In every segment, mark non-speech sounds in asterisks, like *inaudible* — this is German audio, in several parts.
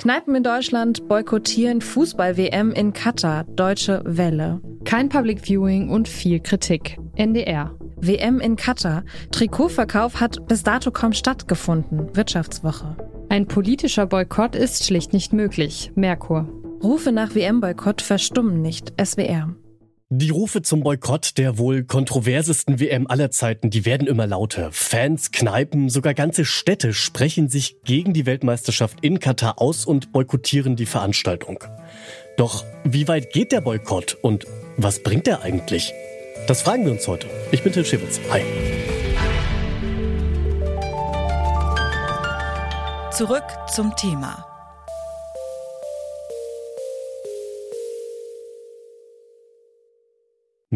Kneipen in Deutschland boykottieren Fußball-WM in Katar. Deutsche Welle. Kein Public Viewing und viel Kritik. NDR. WM in Katar. Trikotverkauf hat bis dato kaum stattgefunden. Wirtschaftswoche. Ein politischer Boykott ist schlicht nicht möglich. Merkur. Rufe nach WM-Boykott verstummen nicht. SWR. Die Rufe zum Boykott der wohl kontroversesten WM aller Zeiten, die werden immer lauter. Fans, Kneipen, sogar ganze Städte sprechen sich gegen die Weltmeisterschaft in Katar aus und boykottieren die Veranstaltung. Doch wie weit geht der Boykott und was bringt er eigentlich? Das fragen wir uns heute. Ich bin Till Schewitz. Hi. Zurück zum Thema.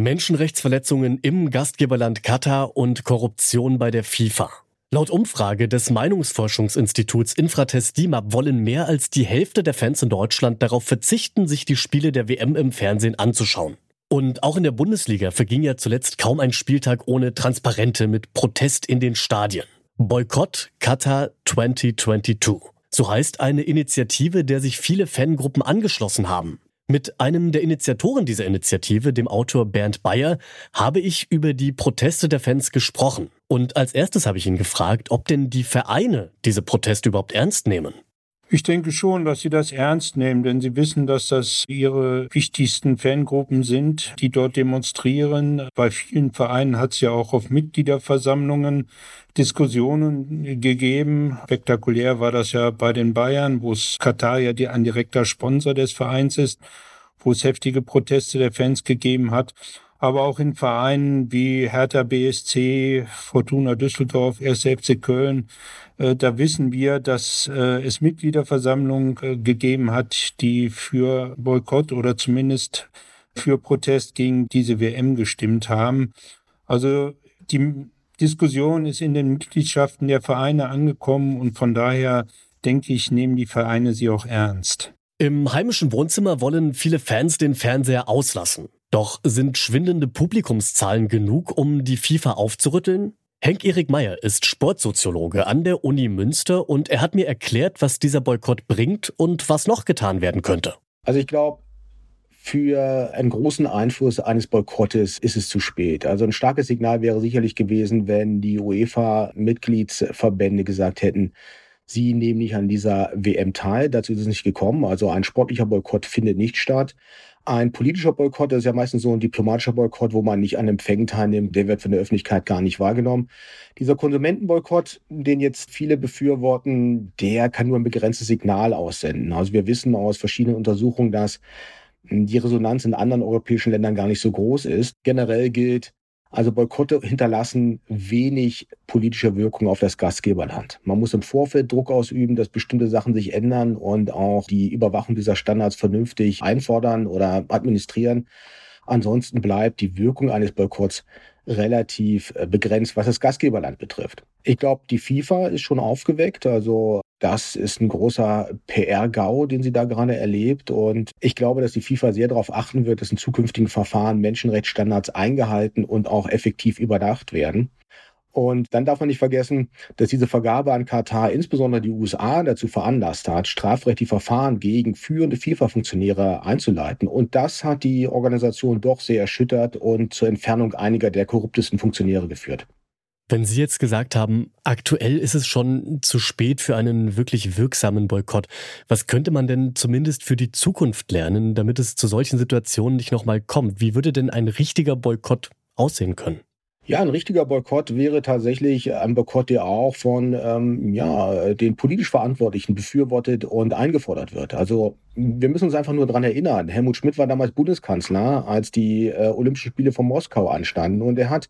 Menschenrechtsverletzungen im Gastgeberland Katar und Korruption bei der FIFA. Laut Umfrage des Meinungsforschungsinstituts Infratest DIMAP wollen mehr als die Hälfte der Fans in Deutschland darauf verzichten, sich die Spiele der WM im Fernsehen anzuschauen. Und auch in der Bundesliga verging ja zuletzt kaum ein Spieltag ohne Transparente mit Protest in den Stadien. Boykott Katar 2022. So heißt eine Initiative, der sich viele Fangruppen angeschlossen haben. Mit einem der Initiatoren dieser Initiative, dem Autor Bernd Bayer, habe ich über die Proteste der Fans gesprochen. Und als erstes habe ich ihn gefragt, ob denn die Vereine diese Proteste überhaupt ernst nehmen. Ich denke schon, dass sie das ernst nehmen, denn sie wissen, dass das ihre wichtigsten Fangruppen sind, die dort demonstrieren. Bei vielen Vereinen hat es ja auch auf Mitgliederversammlungen Diskussionen gegeben. Spektakulär war das ja bei den Bayern, wo es Katar ja ein direkter Sponsor des Vereins ist, wo es heftige Proteste der Fans gegeben hat aber auch in Vereinen wie Hertha BSC, Fortuna Düsseldorf, 1. FC Köln. Äh, da wissen wir, dass äh, es Mitgliederversammlungen äh, gegeben hat, die für Boykott oder zumindest für Protest gegen diese WM gestimmt haben. Also die Diskussion ist in den Mitgliedschaften der Vereine angekommen und von daher denke ich, nehmen die Vereine sie auch ernst. Im heimischen Wohnzimmer wollen viele Fans den Fernseher auslassen. Doch sind schwindende Publikumszahlen genug, um die FIFA aufzurütteln? Henk-Erik Meyer ist Sportsoziologe an der Uni Münster und er hat mir erklärt, was dieser Boykott bringt und was noch getan werden könnte. Also ich glaube, für einen großen Einfluss eines Boykottes ist es zu spät. Also ein starkes Signal wäre sicherlich gewesen, wenn die UEFA-Mitgliedsverbände gesagt hätten, sie nehmen nicht an dieser WM teil. Dazu ist es nicht gekommen. Also ein sportlicher Boykott findet nicht statt. Ein politischer Boykott, das ist ja meistens so ein diplomatischer Boykott, wo man nicht an Empfängen teilnimmt, der wird von der Öffentlichkeit gar nicht wahrgenommen. Dieser Konsumentenboykott, den jetzt viele befürworten, der kann nur ein begrenztes Signal aussenden. Also wir wissen aus verschiedenen Untersuchungen, dass die Resonanz in anderen europäischen Ländern gar nicht so groß ist. Generell gilt, also Boykotte hinterlassen wenig politische Wirkung auf das Gastgeberland. Man muss im Vorfeld Druck ausüben, dass bestimmte Sachen sich ändern und auch die Überwachung dieser Standards vernünftig einfordern oder administrieren. Ansonsten bleibt die Wirkung eines Boykotts relativ äh, begrenzt, was das Gastgeberland betrifft. Ich glaube, die FIFA ist schon aufgeweckt. Also das ist ein großer PR-GAU, den sie da gerade erlebt. Und ich glaube, dass die FIFA sehr darauf achten wird, dass in zukünftigen Verfahren Menschenrechtsstandards eingehalten und auch effektiv überdacht werden. Und dann darf man nicht vergessen, dass diese Vergabe an Katar insbesondere die USA dazu veranlasst hat, strafrechtliche Verfahren gegen führende FIFA-Funktionäre einzuleiten. Und das hat die Organisation doch sehr erschüttert und zur Entfernung einiger der korruptesten Funktionäre geführt. Wenn Sie jetzt gesagt haben, aktuell ist es schon zu spät für einen wirklich wirksamen Boykott, was könnte man denn zumindest für die Zukunft lernen, damit es zu solchen Situationen nicht nochmal kommt? Wie würde denn ein richtiger Boykott aussehen können? Ja, ein richtiger Boykott wäre tatsächlich ein Boykott, der auch von ähm, ja, den politisch Verantwortlichen befürwortet und eingefordert wird. Also wir müssen uns einfach nur daran erinnern. Helmut Schmidt war damals Bundeskanzler, als die äh, Olympischen Spiele von Moskau anstanden. Und er hat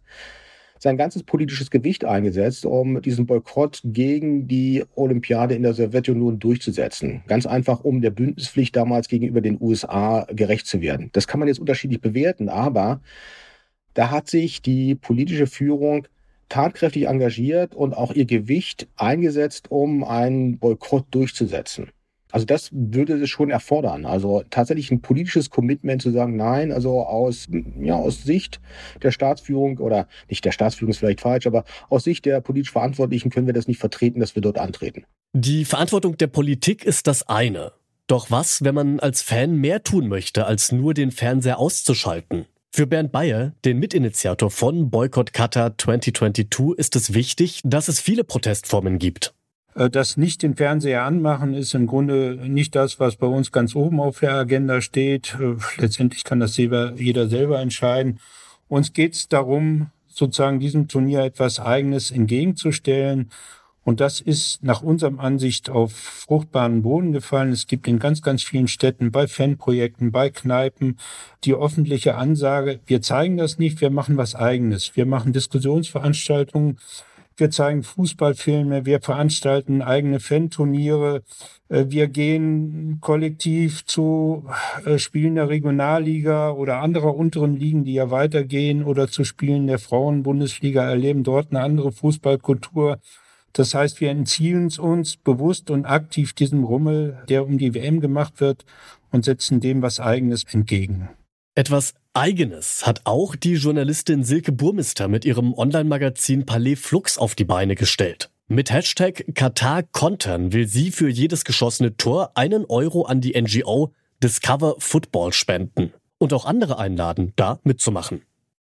sein ganzes politisches Gewicht eingesetzt, um diesen Boykott gegen die Olympiade in der Sowjetunion durchzusetzen. Ganz einfach, um der Bündnispflicht damals gegenüber den USA gerecht zu werden. Das kann man jetzt unterschiedlich bewerten, aber da hat sich die politische Führung tatkräftig engagiert und auch ihr Gewicht eingesetzt, um einen Boykott durchzusetzen. Also das würde es schon erfordern. Also tatsächlich ein politisches Commitment zu sagen, nein, also aus, ja, aus Sicht der Staatsführung oder nicht der Staatsführung ist vielleicht falsch, aber aus Sicht der politisch Verantwortlichen können wir das nicht vertreten, dass wir dort antreten. Die Verantwortung der Politik ist das eine. Doch was, wenn man als Fan mehr tun möchte, als nur den Fernseher auszuschalten? Für Bernd Bayer, den Mitinitiator von Boycott Qatar 2022, ist es wichtig, dass es viele Protestformen gibt. Äh, das nicht den Fernseher anmachen ist im Grunde nicht das, was bei uns ganz oben auf der Agenda steht. Äh, letztendlich kann das jeder selber entscheiden. Uns geht es darum, sozusagen diesem Turnier etwas Eigenes entgegenzustellen. Und das ist nach unserem Ansicht auf fruchtbaren Boden gefallen. Es gibt in ganz, ganz vielen Städten, bei Fanprojekten, bei Kneipen die öffentliche Ansage, wir zeigen das nicht, wir machen was eigenes. Wir machen Diskussionsveranstaltungen wir zeigen Fußballfilme, wir veranstalten eigene Fan-Turniere, äh, wir gehen kollektiv zu äh, Spielen der Regionalliga oder anderer unteren Ligen, die ja weitergehen, oder zu Spielen der Frauenbundesliga, erleben dort eine andere Fußballkultur. Das heißt, wir entziehen uns bewusst und aktiv diesem Rummel, der um die WM gemacht wird, und setzen dem was Eigenes entgegen. Etwas Eigenes hat auch die Journalistin Silke Burmister mit ihrem Online-Magazin Palais Flux auf die Beine gestellt. Mit Hashtag Katar Kontern will sie für jedes geschossene Tor einen Euro an die NGO Discover Football spenden und auch andere einladen, da mitzumachen.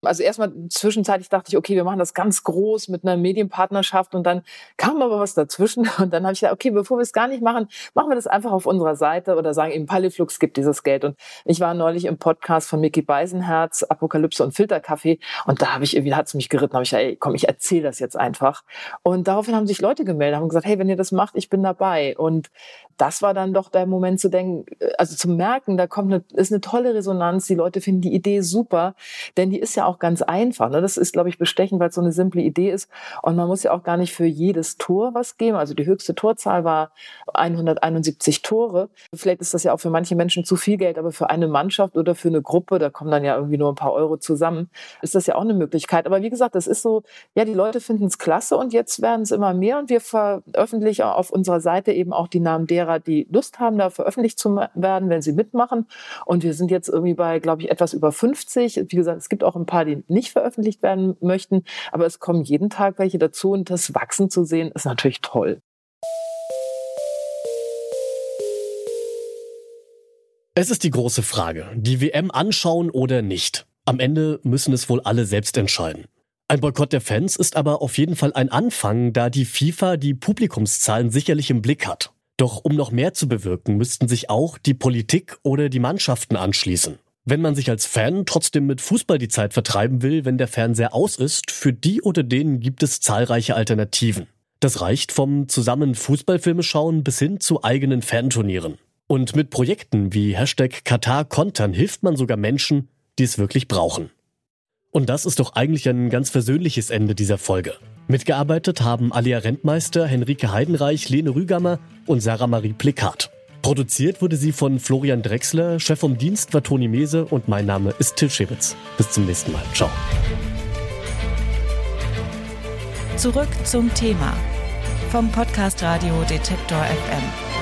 Also erstmal zwischenzeitlich dachte ich, okay, wir machen das ganz groß mit einer Medienpartnerschaft und dann kam aber was dazwischen *laughs* und dann habe ich gesagt, okay, bevor wir es gar nicht machen, machen wir das einfach auf unserer Seite oder sagen eben Paliflux gibt dieses Geld. Und ich war neulich im Podcast von Mickey Beisenherz, Apokalypse und Filterkaffee und da habe ich irgendwie, hat es mich geritten, habe ich gesagt, ey, komm, ich erzähle das jetzt einfach. Und daraufhin haben sich Leute gemeldet, haben gesagt, hey, wenn ihr das macht, ich bin dabei. Und das war dann doch der Moment zu denken, äh, also zu merken, da kommt eine, ist eine tolle Resonanz, die Leute finden die Idee super, denn die ist ja auch ganz einfach. Ne? Das ist, glaube ich, bestechend, weil es so eine simple Idee ist und man muss ja auch gar nicht für jedes Tor was geben. Also die höchste Torzahl war 171 Tore. Vielleicht ist das ja auch für manche Menschen zu viel Geld, aber für eine Mannschaft oder für eine Gruppe, da kommen dann ja irgendwie nur ein paar Euro zusammen, ist das ja auch eine Möglichkeit. Aber wie gesagt, das ist so, ja, die Leute finden es klasse und jetzt werden es immer mehr und wir veröffentlichen auf unserer Seite eben auch die Namen der derer, die Lust haben, da veröffentlicht zu werden, wenn sie mitmachen. Und wir sind jetzt irgendwie bei, glaube ich, etwas über 50. Wie gesagt, es gibt auch ein paar, die nicht veröffentlicht werden möchten, aber es kommen jeden Tag welche dazu und das Wachsen zu sehen, ist natürlich toll. Es ist die große Frage, die WM anschauen oder nicht. Am Ende müssen es wohl alle selbst entscheiden. Ein Boykott der Fans ist aber auf jeden Fall ein Anfang, da die FIFA die Publikumszahlen sicherlich im Blick hat. Doch um noch mehr zu bewirken, müssten sich auch die Politik oder die Mannschaften anschließen. Wenn man sich als Fan trotzdem mit Fußball die Zeit vertreiben will, wenn der Fernseher aus ist, für die oder den gibt es zahlreiche Alternativen. Das reicht vom zusammen Fußballfilme schauen bis hin zu eigenen Fanturnieren. Und mit Projekten wie Hashtag Katar Kontern hilft man sogar Menschen, die es wirklich brauchen. Und das ist doch eigentlich ein ganz versöhnliches Ende dieser Folge. Mitgearbeitet haben Alia Rentmeister, Henrike Heidenreich, Lene Rügamer und Sarah Marie Plikat. Produziert wurde sie von Florian Drexler, Chef vom Dienst war Toni Mese und mein Name ist Till Schewitz. Bis zum nächsten Mal. Ciao. Zurück zum Thema vom Podcast Radio Detektor FM.